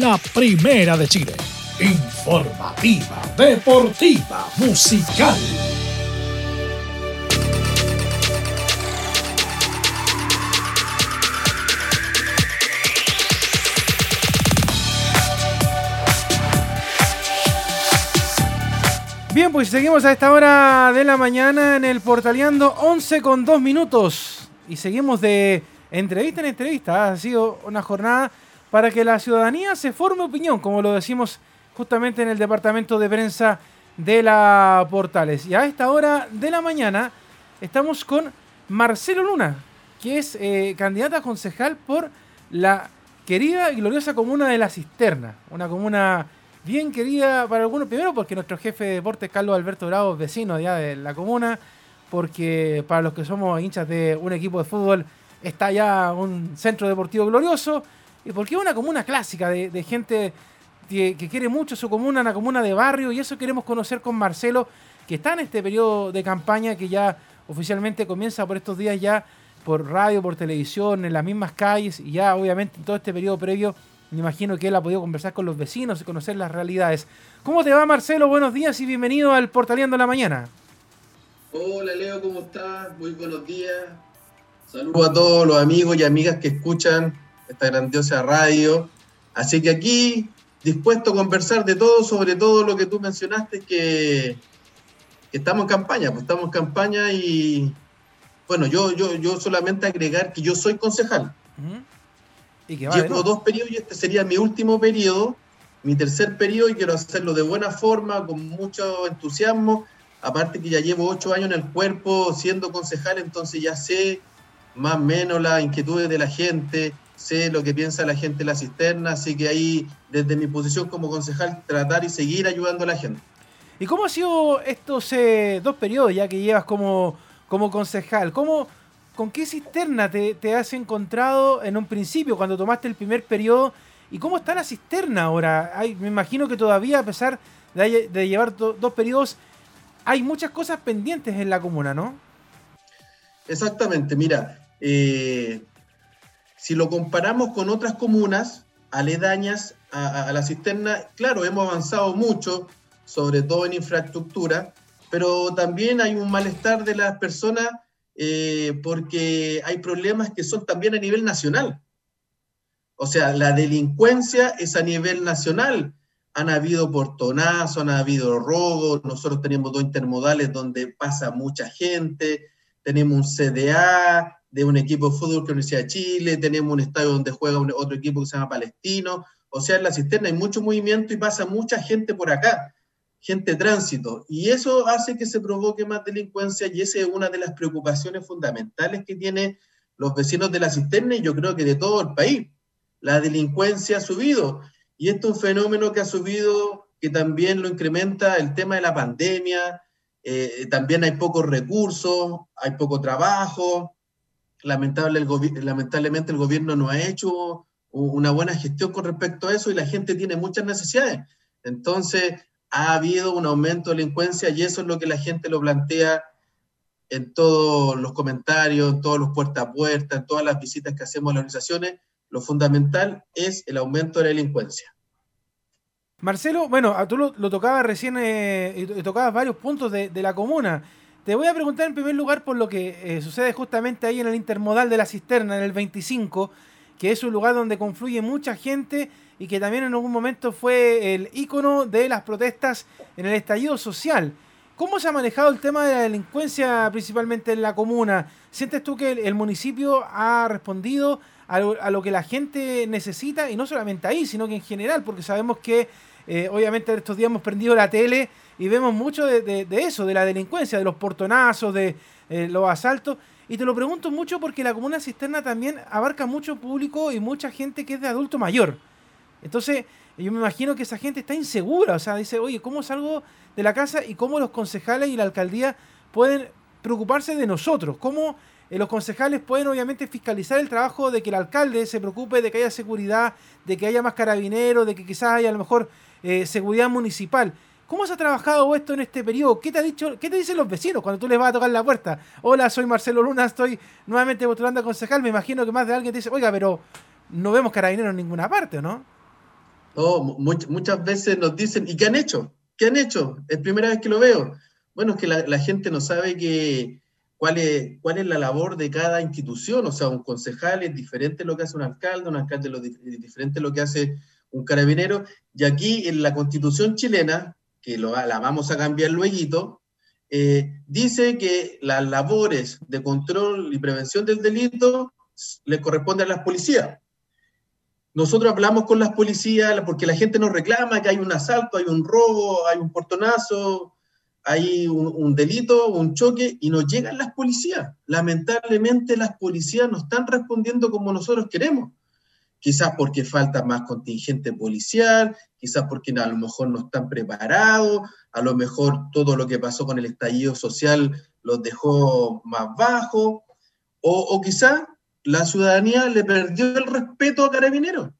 la primera de Chile. Informativa, deportiva, musical. Bien, pues seguimos a esta hora de la mañana en el Portaleando 11 con 2 minutos. Y seguimos de entrevista en entrevista. Ha sido una jornada para que la ciudadanía se forme opinión, como lo decimos justamente en el departamento de prensa de la Portales. Y a esta hora de la mañana estamos con Marcelo Luna, que es eh, candidata a concejal por la querida y gloriosa comuna de La Cisterna, una comuna bien querida para algunos, primero porque nuestro jefe de deportes, Carlos Alberto Bravo, vecino ya de la comuna, porque para los que somos hinchas de un equipo de fútbol, está ya un centro deportivo glorioso, porque es una comuna clásica de, gente que, quiere mucho su comuna, una comuna de barrio, y eso queremos conocer con Marcelo, que está en este periodo de campaña que ya oficialmente comienza por estos días ya por radio, por televisión, en las mismas calles, y ya obviamente en todo este periodo previo me imagino que él ha podido conversar con los vecinos y conocer las realidades. ¿Cómo te va, Marcelo? Buenos días y bienvenido al Portaleando la Mañana. Hola, Leo, ¿cómo estás? Muy buenos días. Saludos a todos los amigos y amigas que escuchan esta grandiosa radio. Así que aquí, dispuesto a conversar de todo, sobre todo lo que tú mencionaste, que, estamos en campaña, pues estamos en campaña y, bueno, yo, yo, yo solamente agregar que yo soy concejal. Llevo dos periodos y este sería mi último periodo, mi tercer periodo y quiero hacerlo de buena forma, con mucho entusiasmo. Aparte que ya llevo ocho años en el cuerpo siendo concejal, entonces ya sé más o menos las inquietudes de la gente, sé lo que piensa la gente en la cisterna, así que ahí desde mi posición como concejal tratar y seguir ayudando a la gente. ¿Y cómo han sido estos eh, dos periodos ya que llevas como, como concejal? ¿Cómo, ¿con qué cisterna te, has encontrado en un principio cuando tomaste el primer periodo? ¿Y cómo está la cisterna ahora? me imagino que todavía, a pesar de, llevar dos periodos, hay muchas cosas pendientes en la comuna, ¿no? Exactamente, mira, eh, si lo comparamos con otras comunas aledañas a, la cisterna, claro, hemos avanzado mucho, sobre todo en infraestructura, pero también hay un malestar de las personas eh, porque hay problemas que son también a nivel nacional. O sea, la delincuencia es a nivel nacional. Han habido portonazos, han habido robos, nosotros tenemos dos intermodales donde pasa mucha gente, tenemos un CDA de un equipo de fútbol que es la Universidad de Chile, tenemos un estadio donde juega otro equipo que se llama Palestino. O sea, en la cisterna hay mucho movimiento y pasa mucha gente por acá gente tránsito. Y eso hace que se provoque más delincuencia y esa es una de las preocupaciones fundamentales que tienen los vecinos de la cisterna y yo creo que de todo el país. La delincuencia ha subido y esto es un fenómeno que ha subido, que también lo incrementa el tema de la pandemia, eh, también hay pocos recursos, hay poco trabajo, Lamentable, el lamentablemente el gobierno no ha hecho una buena gestión con respecto a eso y la gente tiene muchas necesidades. Entonces, ha habido un aumento de delincuencia y eso es lo que la gente lo plantea en todos los comentarios, en todos los puerta a puerta, en todas las visitas que hacemos a las organizaciones. Lo fundamental es el aumento de la delincuencia. Marcelo, bueno, tú lo, tocabas recién eh, tocabas varios puntos de, la comuna. Te voy a preguntar en primer lugar por lo que eh, sucede justamente ahí en el intermodal de la cisterna, en el 25, que es un lugar donde confluye mucha gente y que también en algún momento fue el ícono de las protestas en el estallido social. ¿Cómo se ha manejado el tema de la delincuencia principalmente en la comuna? ¿Sientes tú que el, municipio ha respondido a lo, que la gente necesita? Y no solamente ahí, sino que en general, porque sabemos que eh, obviamente estos días hemos prendido la tele y vemos mucho de, eso, de la delincuencia, de los portonazos, de eh, los asaltos. Y te lo pregunto mucho porque la comuna cisterna también abarca mucho público y mucha gente que es de adulto mayor. Entonces, yo me imagino que esa gente está insegura, o sea, dice, oye, ¿cómo salgo de la casa y cómo los concejales y la alcaldía pueden preocuparse de nosotros? ¿Cómo eh, los concejales pueden obviamente fiscalizar el trabajo de que el alcalde se preocupe de que haya seguridad, de que haya más carabineros, de que quizás haya a lo mejor eh, seguridad municipal? ¿Cómo se ha trabajado esto en este periodo? ¿Qué te ha dicho, qué te dicen los vecinos cuando tú les vas a tocar la puerta? Hola, soy Marcelo Luna, estoy nuevamente postulando a concejal. Me imagino que más de alguien te dice, oiga, pero no vemos carabineros en ninguna parte, ¿no? muchas veces nos dicen, ¿y qué han hecho? ¿Qué han hecho? Es primera vez que lo veo. Bueno, es que la, gente no sabe que, cuál, es, cuál es la labor de cada institución. O sea, un concejal es diferente lo que hace un alcalde, un alcalde es diferente lo que hace un carabinero. Y aquí en la constitución chilena, que lo, la vamos a cambiar luego, eh, dice que las labores de control y prevención del delito le corresponden a las policías. Nosotros hablamos con las policías porque la gente nos reclama que hay un asalto, hay un robo, hay un portonazo, hay un, delito, un choque, y nos llegan las policías. Lamentablemente las policías no están respondiendo como nosotros queremos. Quizás porque falta más contingente policial, quizás porque a lo mejor no están preparados, a lo mejor todo lo que pasó con el estallido social los dejó más bajo, o, o quizás la ciudadanía le perdió el respeto a carabineros.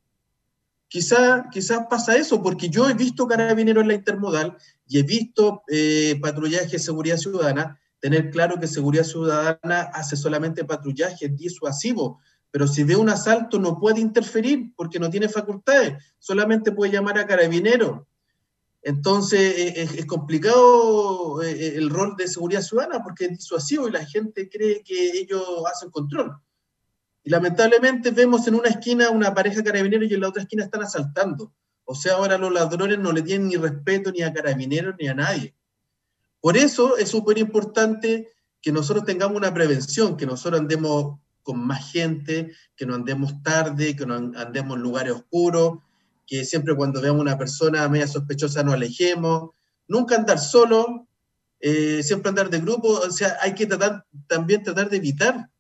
Quizás quizá pasa eso, porque yo he visto carabineros en la intermodal y he visto eh, patrullaje de seguridad ciudadana, tener claro que seguridad ciudadana hace solamente patrullaje disuasivo, pero si ve un asalto no puede interferir porque no tiene facultades, solamente puede llamar a carabineros. Entonces e, es, complicado eh, el rol de seguridad ciudadana porque es disuasivo y la gente cree que ellos hacen control. Y lamentablemente vemos en una esquina una pareja carabinero y en la otra esquina están asaltando. O sea, ahora los ladrones no le tienen ni respeto ni a carabineros ni a nadie. Por eso es súper importante que nosotros tengamos una prevención, que nosotros andemos con más gente, que no andemos tarde, que no andemos en lugares oscuros, que siempre cuando veamos una persona media sospechosa nos alejemos, nunca andar solo, eh, siempre andar de grupo, o sea, hay que tratar, también tratar de evitar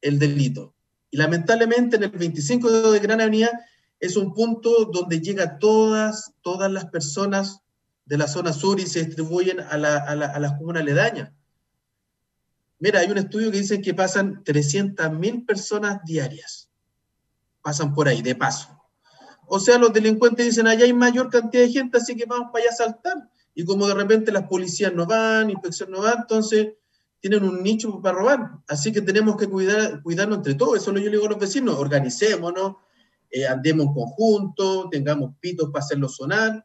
el delito. Y lamentablemente en el 25 de Gran Avenida es un punto donde llega todas, todas las personas de la zona sur y se distribuyen a, la, a, a las comunas aledañas. Mira, hay un estudio que dice que pasan 300.000 personas diarias. Pasan por ahí, de paso. O sea, los delincuentes dicen, allá hay mayor cantidad de gente, así que vamos para allá a saltar. Y como de repente las policías no van, inspección no va, entonces tienen un nicho para robar. Así que tenemos que cuidar, cuidarnos entre todos. Eso lo yo le digo a los vecinos, organicémonos, eh, andemos en conjunto, tengamos pitos para hacerlo sonar,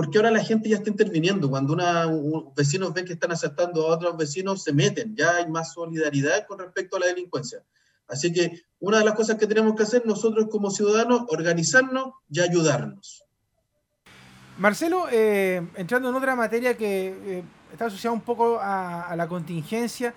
porque ahora la gente ya está interviniendo. Cuando una, un, vecinos ven que están asaltando a otros vecinos, se meten. Ya hay más solidaridad con respecto a la delincuencia. Así que una de las cosas que tenemos que hacer nosotros como ciudadanos, organizarnos y ayudarnos. Marcelo, eh, entrando en otra materia que eh, está asociada un poco a, a la contingencia,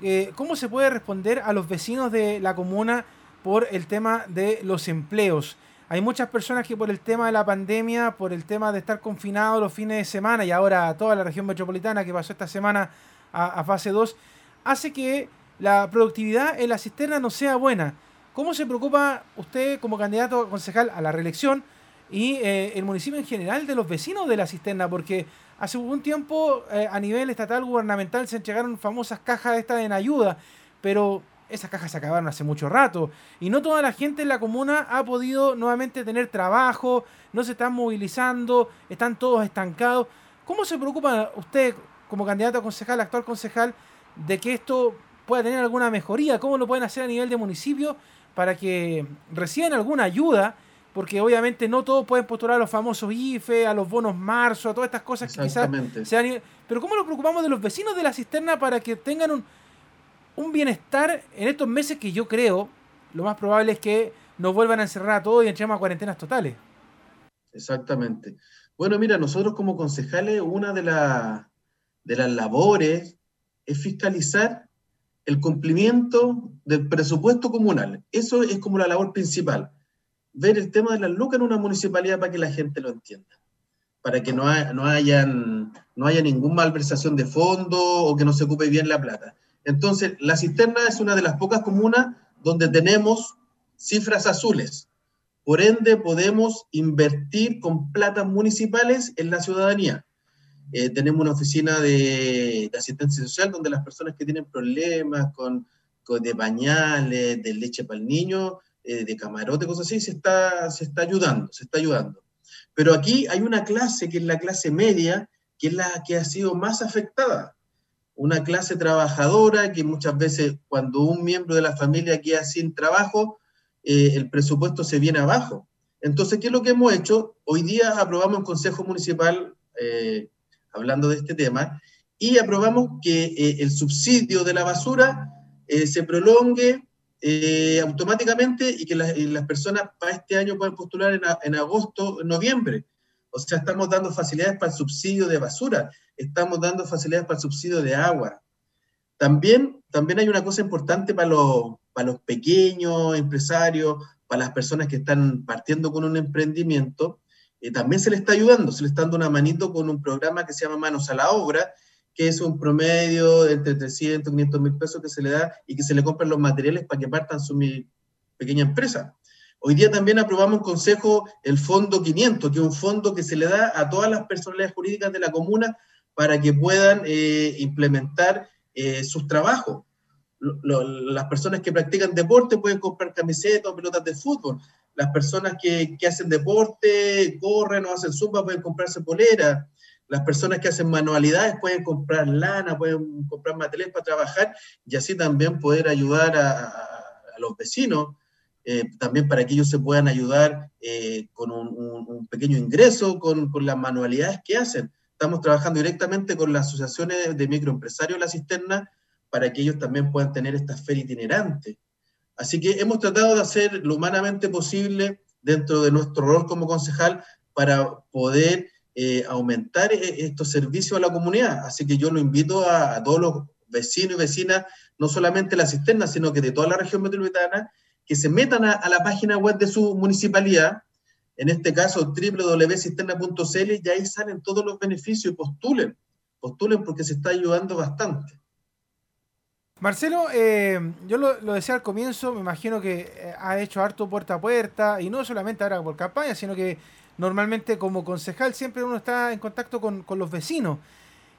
eh, ¿cómo se puede responder a los vecinos de la comuna por el tema de los empleos. Hay muchas personas que por el tema de la pandemia, por el tema de estar confinados los fines de semana y ahora toda la región metropolitana que pasó esta semana a, fase 2, hace que la productividad en la cisterna no sea buena. ¿Cómo se preocupa usted como candidato a concejal a la reelección y eh, el municipio en general de los vecinos de la cisterna? Porque hace un tiempo eh, a nivel estatal gubernamental se entregaron famosas cajas estas en ayuda, pero esas cajas se acabaron hace mucho rato. Y no toda la gente en la comuna ha podido nuevamente tener trabajo, no se están movilizando, están todos estancados. ¿Cómo se preocupa usted como candidato a concejal, actual concejal, de que esto pueda tener alguna mejoría? ¿Cómo lo pueden hacer a nivel de municipio para que reciban alguna ayuda? Porque obviamente no todos pueden postular a los famosos IFE, a los bonos marzo, a todas estas cosas que quizás sean... Pero ¿cómo nos preocupamos de los vecinos de la cisterna para que tengan un, un bienestar en estos meses que yo creo, lo más probable es que nos vuelvan a encerrar a todos y entremos a cuarentenas totales. Exactamente. Bueno, mira, nosotros como concejales, una de, de las labores es fiscalizar el cumplimiento del presupuesto comunal. Eso es como la labor principal. Ver el tema de las lucas en una municipalidad para que la gente lo entienda. Para que no, no, hayan, no haya ninguna malversación de fondo o que no se ocupe bien la plata. Entonces, la cisterna es una de las pocas comunas donde tenemos cifras azules. Por ende, podemos invertir con platas municipales en la ciudadanía. Eh, tenemos una oficina de, asistencia social donde las personas que tienen problemas con, de pañales, de leche para el niño, eh, de camarote, cosas así, se está, se está ayudando, se está ayudando. Pero aquí hay una clase que es la clase media, que es la que ha sido más afectada una clase trabajadora que muchas veces cuando un miembro de la familia queda sin trabajo, eh, el presupuesto se viene abajo. Entonces, ¿qué es lo que hemos hecho? Hoy día aprobamos en Consejo Municipal, eh, hablando de este tema, y aprobamos que eh, el subsidio de la basura se prolongue automáticamente y que las personas para este año puedan postular en, en agosto, noviembre. O sea, estamos dando facilidades para el subsidio de basura, estamos dando facilidades para el subsidio de agua. También, también hay una cosa importante para los, para los pequeños empresarios, para las personas que están partiendo con un emprendimiento, eh, también se le está ayudando, se le está dando una manito con un programa que se llama Manos a la Obra, que es un promedio de entre 300 y 500 mil pesos que se le da y que se le compran los materiales para que partan su pequeña empresa. Hoy día también aprobamos en Consejo el Fondo 500, que es un fondo que se le da a todas las personalidades jurídicas de la comuna para que puedan eh, implementar eh, sus trabajos las personas que practican deporte pueden comprar camisetas o pelotas de fútbol. Las personas que, hacen deporte, corren o hacen zumba, pueden comprarse polera. Las personas que hacen manualidades pueden comprar lana, pueden comprar materiales para trabajar y así también poder ayudar a los vecinos, eh, también para que ellos se puedan ayudar eh, con un, pequeño ingreso, con, con, las manualidades que hacen. Estamos trabajando directamente con las asociaciones de microempresarios La Cisterna para que ellos también puedan tener esta feria itinerante. Así que hemos tratado de hacer lo humanamente posible dentro de nuestro rol como concejal para poder eh, aumentar estos servicios a la comunidad. Así que yo lo invito a, todos los vecinos y vecinas, no solamente la cisterna, sino que de toda la región metropolitana, que se metan a, la página web de su municipalidad, en este caso www.cisterna.cl, y ahí salen todos los beneficios y postulen, postulen porque se está ayudando bastante. Marcelo, eh, yo lo, decía al comienzo, me imagino que eh, ha hecho harto puerta a puerta, y no solamente ahora por campaña, sino que normalmente como concejal siempre uno está en contacto con, los vecinos.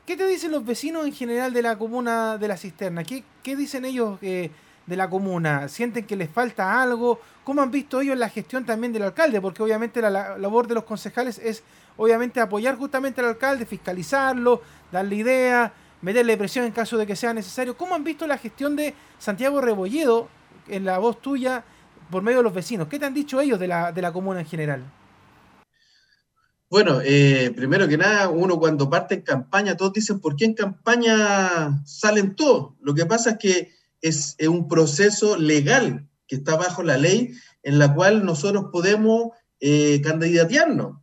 ¿Qué te dicen los vecinos en general de la comuna de la cisterna? ¿Qué, dicen ellos eh, de la comuna? ¿Sienten que les falta algo? ¿Cómo han visto ellos la gestión también del alcalde? Porque obviamente la, la labor de los concejales es obviamente apoyar justamente al alcalde, fiscalizarlo, darle idea meterle presión en caso de que sea necesario. ¿Cómo han visto la gestión de Santiago Rebolledo en la voz tuya por medio de los vecinos? ¿Qué te han dicho ellos de la, de la comuna en general? Bueno, eh, primero que nada, uno cuando parte en campaña, todos dicen, ¿por qué en campaña salen todos? Lo que pasa es que es, un proceso legal que está bajo la ley en la cual nosotros podemos eh, candidatearnos.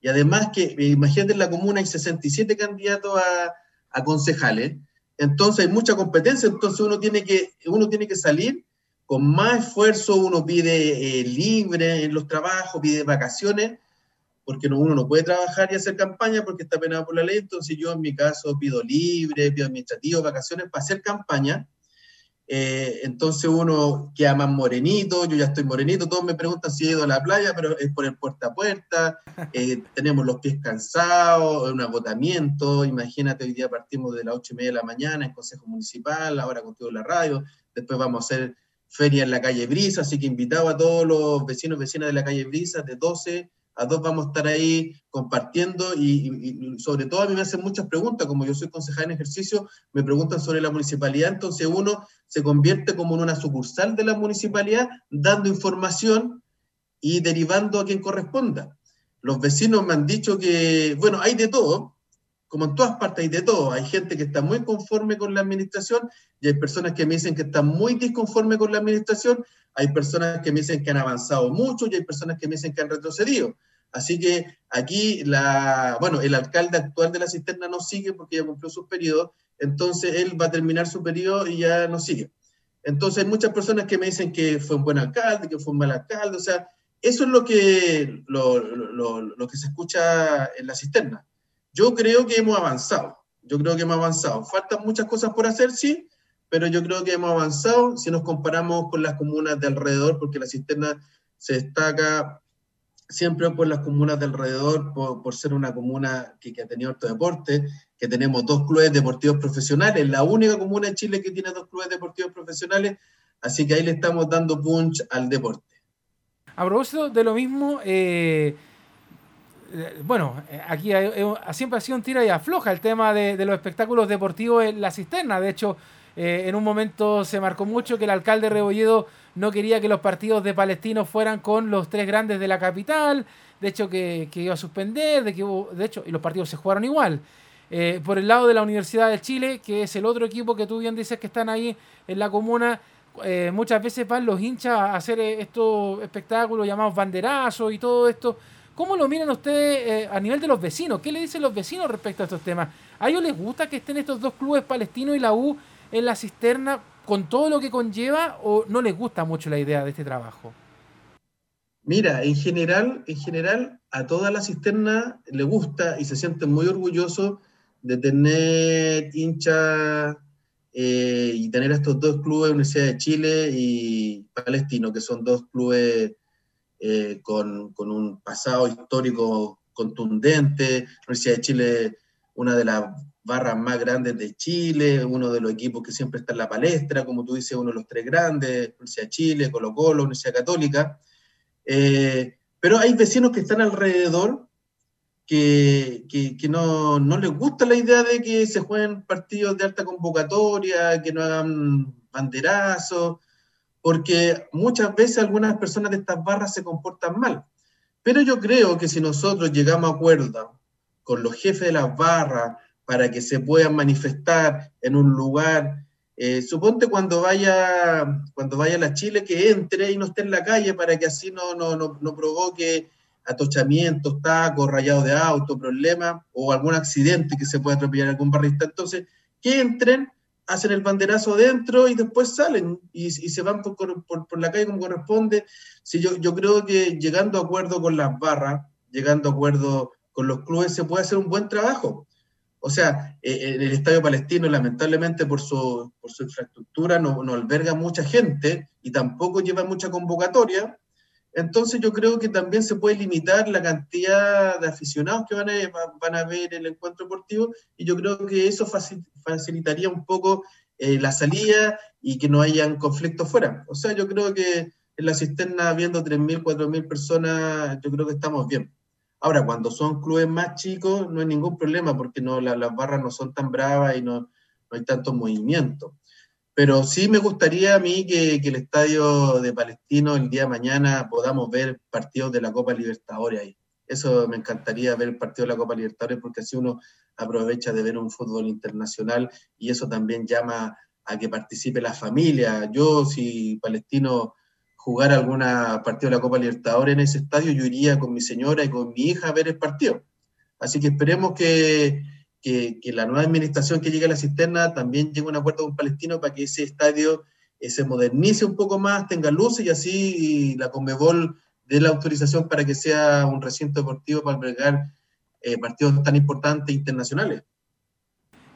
Y además que, imagínate, en la comuna hay 67 candidatos a, a concejales. Entonces hay mucha competencia, entonces uno tiene que, uno tiene que salir con más esfuerzo, uno pide eh, libre en los trabajos, pide vacaciones, porque uno no puede trabajar y hacer campaña porque está penado por la ley, entonces yo en mi caso pido libre, pido administrativo, vacaciones para hacer campaña, eh, entonces uno queda más morenito, yo ya estoy morenito, todos me preguntan si he ido a la playa, pero es por el puerta a puerta, eh, tenemos los pies cansados, un agotamiento, imagínate, hoy día partimos de las ocho y media de la mañana en Consejo Municipal, ahora contigo en la radio, después vamos a hacer feria en la calle Brisa, así que invitado a todos los vecinos y vecinas de la calle Brisa de 12 a dos vamos a estar ahí compartiendo y, sobre todo a mí me hacen muchas preguntas, como yo soy concejal en ejercicio, me preguntan sobre la municipalidad, entonces uno se convierte como en una sucursal de la municipalidad, dando información y derivando a quien corresponda. Los vecinos me han dicho que, bueno, hay de todo, como en todas partes hay de todo. Hay gente que está muy conforme con la administración y hay personas que me dicen que están muy disconforme con la administración. Hay personas que me dicen que han avanzado mucho y hay personas que me dicen que han retrocedido. Así que aquí, la, bueno, el alcalde actual de la cisterna no sigue porque ya cumplió su periodo, entonces él va a terminar su periodo y ya no sigue. Entonces hay muchas personas que me dicen que fue un buen alcalde, que fue un mal alcalde, o sea, eso es lo que, lo, lo, lo que se escucha en la cisterna. Yo creo que hemos avanzado, yo creo que hemos avanzado. Faltan muchas cosas por hacer, sí, pero yo creo que hemos avanzado si nos comparamos con las comunas de alrededor, porque la cisterna se destaca siempre por las comunas de alrededor, por, ser una comuna que, ha tenido alto deporte, que tenemos dos clubes deportivos profesionales, la única comuna en Chile que tiene dos clubes deportivos profesionales, así que ahí le estamos dando punch al deporte. A propósito de lo mismo, eh, eh, bueno, aquí siempre ha sido un tira y afloja el tema de, los espectáculos deportivos en la cisterna. De hecho, en un momento se marcó mucho que el alcalde Rebolledo no quería que los partidos de palestinos fueran con los tres grandes de la capital, de hecho que, iba a suspender, de que de hecho, y los partidos se jugaron igual. Eh, por el lado de la Universidad de Chile, que es el otro equipo que tú bien dices que están ahí en la comuna, eh, muchas veces van los hinchas a hacer eh, estos espectáculos llamados banderazos y todo esto. ¿Cómo lo miran ustedes a nivel de los vecinos? ¿Qué le dicen los vecinos respecto a estos temas? ¿A ellos les gusta que estén estos dos clubes palestinos y la U en la cisterna con todo lo que conlleva o no les gusta mucho la idea de este trabajo? Mira, en general, en general a toda la cisterna le gusta y se sienten muy orgullosos de tener hinchas eh, y tener estos dos clubes, Universidad de Chile y Palestino, que son dos clubes eh, con, un pasado histórico contundente. Universidad de Chile, una de las barras más grandes de Chile, uno de los equipos que siempre está en la palestra, como tú dices, uno de los tres grandes, Universidad Chile, Colo Colo, Universidad Católica. Eh, pero hay vecinos que están alrededor que, que, no, no, les gusta la idea de que se jueguen partidos de alta convocatoria, que no hagan banderazos, porque muchas veces algunas personas de estas barras se comportan mal. Pero yo creo que si nosotros llegamos a acuerdo con los jefes de las barras para que se puedan manifestar en un lugar, eh, suponte cuando vaya, cuando vaya a la Chile que entre y no esté en la calle para que así no, no, no, no provoque atochamientos, tacos, rayados de auto, problemas o algún accidente que se pueda atropellar algún barrista. Entonces, que entren, hacen el banderazo dentro y después salen y, se van por, por, la calle como corresponde. Si yo, yo creo que llegando a acuerdo con las barras, llegando a acuerdo con los clubes, se puede hacer un buen trabajo. O sea, eh, el Estadio Palestino, lamentablemente por su, por su infraestructura, no, alberga mucha gente y tampoco lleva mucha convocatoria entonces yo creo que también se puede limitar la cantidad de aficionados que van a, van ver el encuentro deportivo y yo creo que eso facilitaría un poco eh, la salida y que no hayan conflictos fuera. O sea, yo creo que en la cisterna viendo 3.000, 4.000 personas, yo creo que estamos bien. Ahora, cuando son clubes más chicos, no hay ningún problema porque no, las barras no son tan bravas y no, no hay tanto movimiento. Pero sí me gustaría a mí que, el estadio de Palestino el día de mañana podamos ver partidos de la Copa Libertadores ahí. Eso me encantaría ver el partido de la Copa Libertadores porque así uno aprovecha de ver un fútbol internacional y eso también llama a que participe la familia. Yo, si Palestino jugara alguna partido de la Copa Libertadores en ese estadio, yo iría con mi señora y con mi hija a ver el partido. Así que esperemos que, que, la nueva administración que llegue a la cisterna también llegue a un acuerdo con Palestino para que ese estadio eh, se modernice un poco más, tenga luces y así la Conmebol dé la autorización para que sea un recinto deportivo para albergar eh, partidos tan importantes internacionales.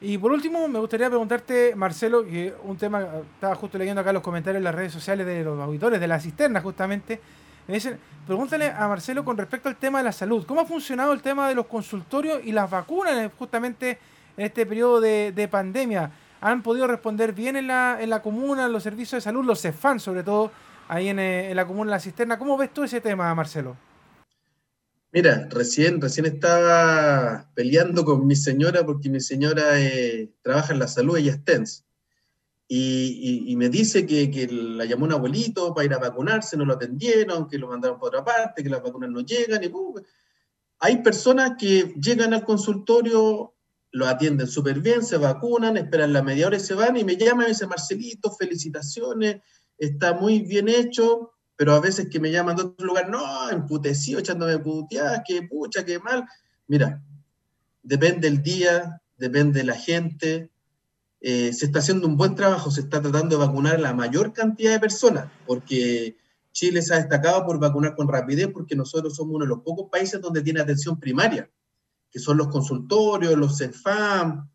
Y por último, me gustaría preguntarte, Marcelo, que un tema, estaba justo leyendo acá los comentarios en las redes sociales de los auditores de la cisterna, justamente, me dicen, pregúntale a Marcelo con respecto al tema de la salud. ¿Cómo ha funcionado el tema de los consultorios y las vacunas justamente en este periodo de, pandemia? ¿Han podido responder bien en la, en la comuna, los servicios de salud, los CEFAN sobre todo, ahí en, eh, en la comuna La Cisterna? ¿Cómo ves tú ese tema, Marcelo? Mira, recién, recién estaba peleando con mi señora porque mi señora eh, trabaja en la salud, ella es TENS. Y, me dice que, la llamó un abuelito para ir a vacunarse, no lo atendieron, que lo mandaron por otra parte, que las vacunas no llegan. Y, Hay personas que llegan al consultorio, lo atienden súper bien, se vacunan, esperan la media hora y se van y me llaman y me Marcelito, felicitaciones, está muy bien hecho, pero a veces que me llaman de otro lugar, no, emputecido, echándome puteadas, que pucha, qué mal. Mira, depende el día, depende de la gente, eh, se está haciendo un buen trabajo, se está tratando de vacunar a la mayor cantidad de personas, porque Chile se ha destacado por vacunar con rapidez, porque nosotros somos uno de los pocos países donde tiene atención primaria, que son los consultorios, los CEFAM.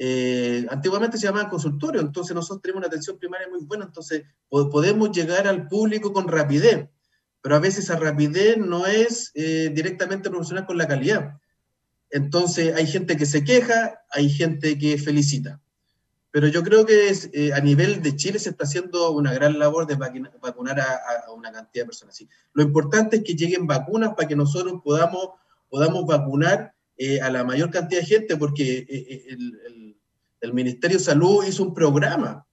Eh, antiguamente se llamaban consultorios, entonces nosotros tenemos una atención primaria muy buena, entonces podemos llegar al público con rapidez, pero a veces esa rapidez no es eh, directamente proporcional con la calidad. Entonces hay gente que se queja, hay gente que felicita pero yo creo que eh, a nivel de Chile se está haciendo una gran labor de vacunar a, una cantidad de personas. Lo importante es que lleguen vacunas para que nosotros podamos, podamos vacunar eh, a la mayor cantidad de gente, porque eh, El Ministerio de Salud hizo un programa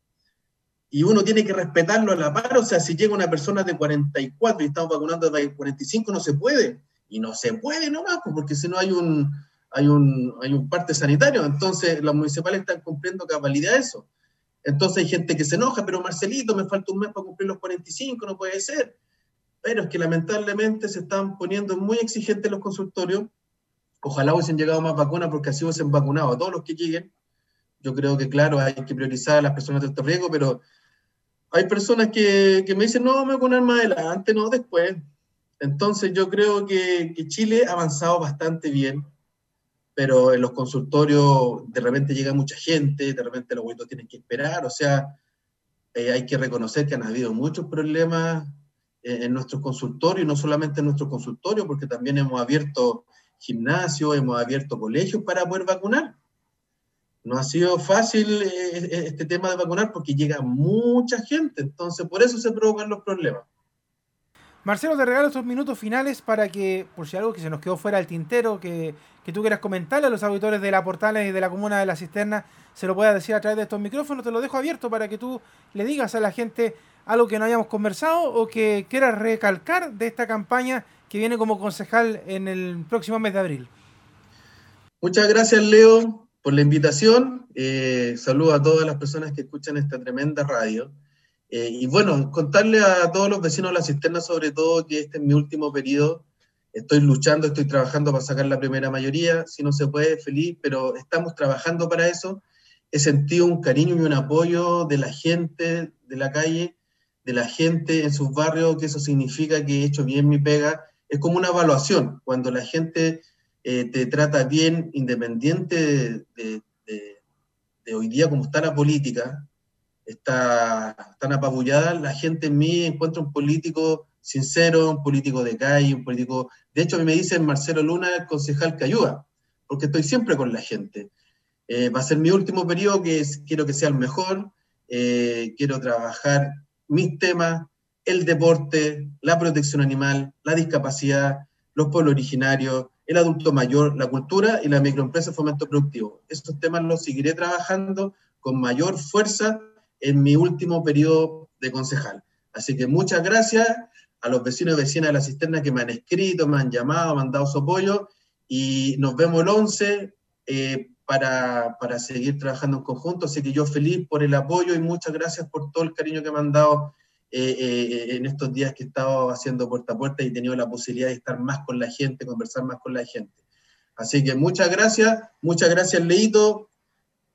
y uno tiene que respetarlo a la par. O sea, si llega una persona de 44 y estamos vacunando de 45, no se puede. Y no se puede nomás, pues, porque si no hay un, hay un, hay un parte sanitario. Entonces, los municipales están cumpliendo cabalidad eso. Entonces hay gente que se enoja, pero Marcelito, me falta un mes para cumplir los 45, no puede ser. Pero es que lamentablemente se están poniendo muy exigentes los consultorios. Ojalá hubiesen llegado más vacunas porque así hubiesen vacunado a todos los que lleguen. Yo creo que, claro, hay que priorizar a las personas de alto riesgo, pero hay personas que, que me dicen, no, me vacunar más adelante, no después. Entonces yo creo que, que Chile ha avanzado bastante bien pero en los consultorios de repente llega mucha gente, de repente los abuelitos tienen que esperar, o sea, eh, hay que reconocer que han habido muchos problemas en nuestros consultorios, no solamente en nuestros consultorios, porque también hemos abierto gimnasios, hemos abierto colegios para poder vacunar. No ha sido fácil eh, eh, este tema de vacunar porque llega mucha gente, entonces por eso se provocan los problemas. Marcelo, te regalo estos minutos finales para que, por si algo que se nos quedó fuera del tintero, que, que tú quieras comentarle a los auditores de la Portales y de la Comuna de la Cisterna, se lo puedas decir a través de estos micrófonos. Te lo dejo abierto para que tú le digas a la gente algo que no hayamos conversado o que quieras recalcar de esta campaña que viene como concejal en el próximo mes de abril. Muchas gracias, Leo, por la invitación. Eh, saludo a todas las personas que escuchan esta tremenda radio. Eh, y bueno, contarle a todos los vecinos de la cisterna, sobre todo, que este es mi último periodo. Estoy luchando, estoy trabajando para sacar la primera mayoría. Si no se puede, feliz, pero estamos trabajando para eso. He sentido un cariño y un apoyo de la gente de la calle, de la gente en sus barrios, que eso significa que he hecho bien mi pega. Es como una evaluación, cuando la gente eh, te trata bien, independiente de, hoy día como está la política, está tan apabullada, la gente en mí encuentra un político sincero, un político de calle, un político... De hecho, a mí me dicen Marcelo Luna, el concejal que ayuda, porque estoy siempre con la gente. Eh, va a ser mi último periodo, que quiero que sea el mejor, eh, quiero trabajar mis temas, el deporte, la protección animal, la discapacidad, los pueblos originarios, el adulto mayor, la cultura y la microempresa fomento productivo. Estos temas los seguiré trabajando con mayor fuerza en mi último periodo de concejal. Así que muchas gracias a los vecinos y vecinas de la cisterna que me han escrito, me han llamado, me han dado su apoyo y nos vemos el 11 eh, para, para, seguir trabajando en conjunto. Así que yo feliz por el apoyo y muchas gracias por todo el cariño que me han dado eh, eh, en estos días que he estado haciendo puerta a puerta y he tenido la posibilidad de estar más con la gente, conversar más con la gente. Así que muchas gracias, muchas gracias Leito,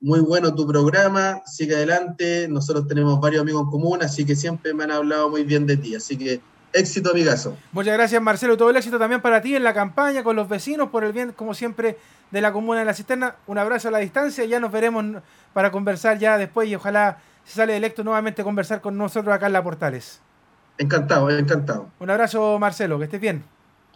muy bueno tu programa, sigue adelante, nosotros tenemos varios amigos en común, así que siempre me han hablado muy bien de ti, así que éxito amigazo. Muchas gracias Marcelo, todo el éxito también para ti en la campaña, con los vecinos, por el bien, como siempre, de la comuna de la cisterna, un abrazo a la distancia, ya nos veremos para conversar ya después y ojalá si sale electo nuevamente conversar con nosotros acá en La Portales. Encantado, encantado. Un abrazo Marcelo, que estés bien.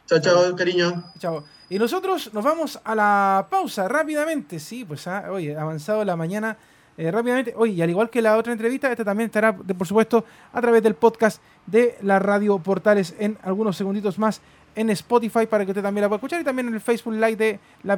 Chao, chao, cariño. Chao. Y nosotros nos vamos a la pausa rápidamente. Sí, pues ah, oye, avanzado la mañana eh, rápidamente. Oye, y al igual que la otra entrevista, esta también estará, de, por supuesto, a través del podcast de la Radio Portales en algunos segunditos más en Spotify para que usted también la pueda escuchar y también en el Facebook Live de la